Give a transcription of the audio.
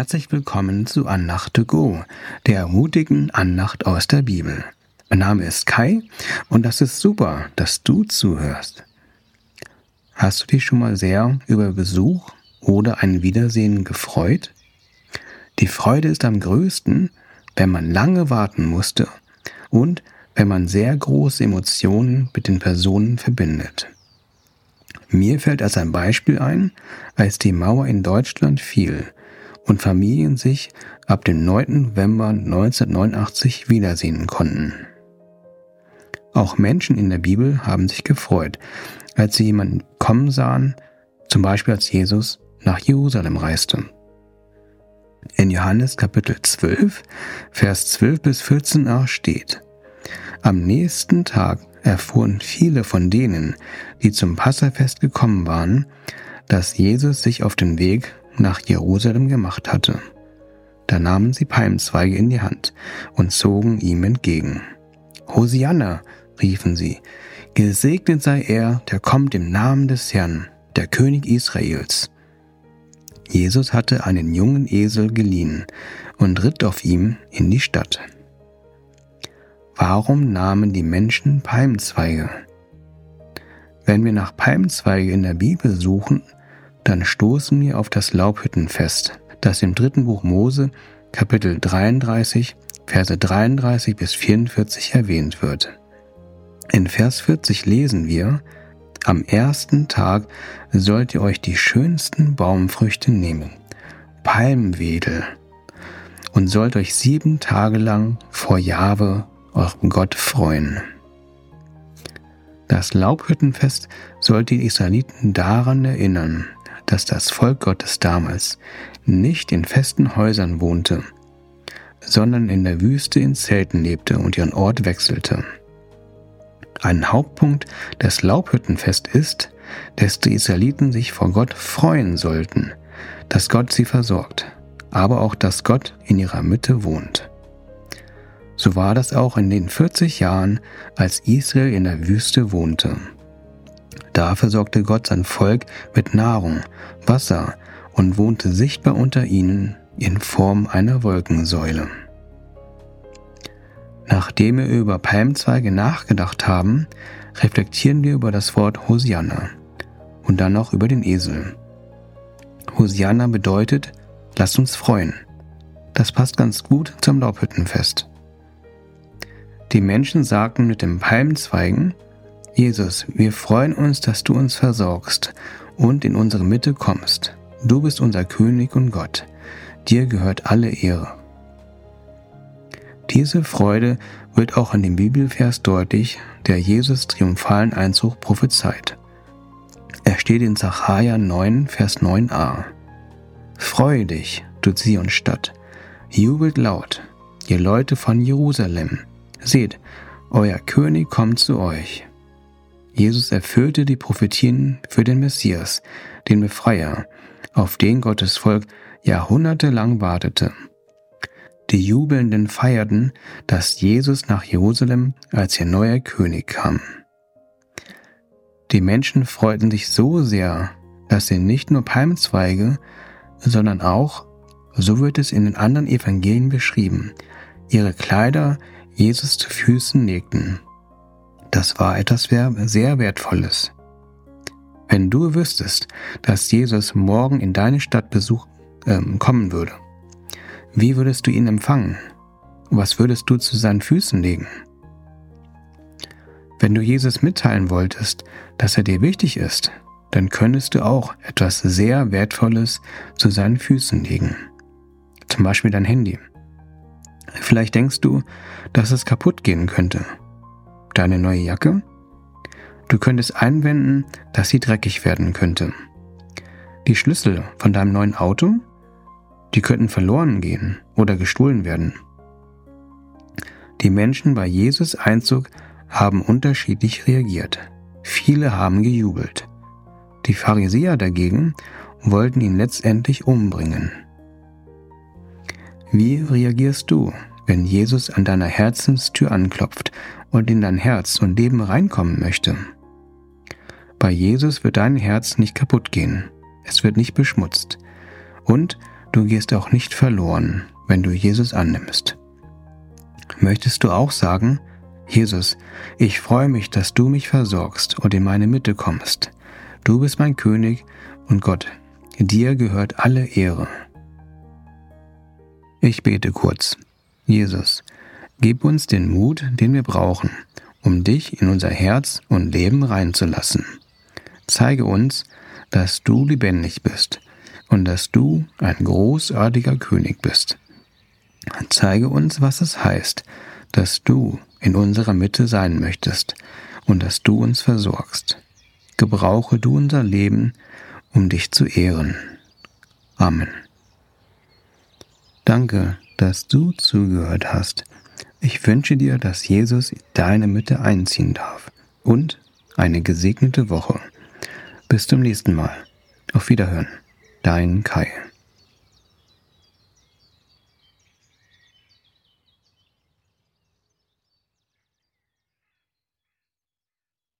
Herzlich willkommen zu Andacht to Go, der ermutigen Andacht aus der Bibel. Mein Name ist Kai und das ist super, dass du zuhörst. Hast du dich schon mal sehr über Besuch oder ein Wiedersehen gefreut? Die Freude ist am größten, wenn man lange warten musste und wenn man sehr große Emotionen mit den Personen verbindet. Mir fällt als ein Beispiel ein, als die Mauer in Deutschland fiel und Familien sich ab dem 9. November 1989 wiedersehen konnten. Auch Menschen in der Bibel haben sich gefreut, als sie jemanden kommen sahen, zum Beispiel als Jesus nach Jerusalem reiste. In Johannes Kapitel 12, Vers 12 bis 14a steht, Am nächsten Tag erfuhren viele von denen, die zum Passafest gekommen waren, dass Jesus sich auf den Weg nach Jerusalem gemacht hatte. Da nahmen sie Palmzweige in die Hand und zogen ihm entgegen. Hosianna, riefen sie, gesegnet sei er, der kommt im Namen des Herrn, der König Israels. Jesus hatte einen jungen Esel geliehen und ritt auf ihm in die Stadt. Warum nahmen die Menschen Palmzweige? Wenn wir nach Palmzweige in der Bibel suchen, dann stoßen wir auf das Laubhüttenfest, das im dritten Buch Mose, Kapitel 33, Verse 33 bis 44 erwähnt wird. In Vers 40 lesen wir, am ersten Tag sollt ihr euch die schönsten Baumfrüchte nehmen, Palmwedel, und sollt euch sieben Tage lang vor Jahwe, eurem Gott, freuen. Das Laubhüttenfest sollte die Israeliten daran erinnern, dass das Volk Gottes damals nicht in festen Häusern wohnte, sondern in der Wüste in Zelten lebte und ihren Ort wechselte. Ein Hauptpunkt des Laubhüttenfest ist, dass die Israeliten sich vor Gott freuen sollten, dass Gott sie versorgt, aber auch, dass Gott in ihrer Mitte wohnt. So war das auch in den 40 Jahren, als Israel in der Wüste wohnte. Da versorgte Gott sein Volk mit Nahrung, Wasser und wohnte sichtbar unter ihnen in Form einer Wolkensäule. Nachdem wir über Palmzweige nachgedacht haben, reflektieren wir über das Wort Hosianna und dann noch über den Esel. Hosianna bedeutet, lasst uns freuen. Das passt ganz gut zum Laubhüttenfest. Die Menschen sagten mit den Palmzweigen, Jesus, wir freuen uns, dass du uns versorgst und in unsere Mitte kommst. Du bist unser König und Gott. Dir gehört alle Ehre. Diese Freude wird auch an dem Bibelvers deutlich, der Jesus triumphalen Einzug prophezeit. Er steht in Zachariah 9, Vers 9a. Freue dich, du Zionstadt, jubelt laut, ihr Leute von Jerusalem. Seht, euer König kommt zu euch. Jesus erfüllte die Prophetien für den Messias, den Befreier, auf den Gottes Volk jahrhundertelang wartete. Die Jubelnden feierten, dass Jesus nach Jerusalem als ihr neuer König kam. Die Menschen freuten sich so sehr, dass sie nicht nur Palmzweige, sondern auch, so wird es in den anderen Evangelien beschrieben, ihre Kleider Jesus zu Füßen legten. Das war etwas sehr Wertvolles. Wenn du wüsstest, dass Jesus morgen in deine Stadt Besuch äh, kommen würde, wie würdest du ihn empfangen? Was würdest du zu seinen Füßen legen? Wenn du Jesus mitteilen wolltest, dass er dir wichtig ist, dann könntest du auch etwas sehr Wertvolles zu seinen Füßen legen. Zum Beispiel dein Handy. Vielleicht denkst du, dass es kaputt gehen könnte. Deine neue Jacke? Du könntest einwenden, dass sie dreckig werden könnte. Die Schlüssel von deinem neuen Auto? Die könnten verloren gehen oder gestohlen werden. Die Menschen bei Jesus Einzug haben unterschiedlich reagiert. Viele haben gejubelt. Die Pharisäer dagegen wollten ihn letztendlich umbringen. Wie reagierst du, wenn Jesus an deiner Herzenstür anklopft und in dein Herz und Leben reinkommen möchte? Bei Jesus wird dein Herz nicht kaputt gehen. Es wird nicht beschmutzt. Und du gehst auch nicht verloren, wenn du Jesus annimmst. Möchtest du auch sagen, Jesus, ich freue mich, dass du mich versorgst und in meine Mitte kommst. Du bist mein König und Gott, dir gehört alle Ehre. Ich bete kurz. Jesus, gib uns den Mut, den wir brauchen, um dich in unser Herz und Leben reinzulassen. Zeige uns, dass du lebendig bist und dass du ein großartiger König bist. Zeige uns, was es heißt, dass du in unserer Mitte sein möchtest und dass du uns versorgst. Gebrauche du unser Leben, um dich zu ehren. Amen. Danke, dass du zugehört hast. Ich wünsche dir, dass Jesus in deine Mitte einziehen darf und eine gesegnete Woche. Bis zum nächsten Mal. Auf Wiederhören. Dein Kai.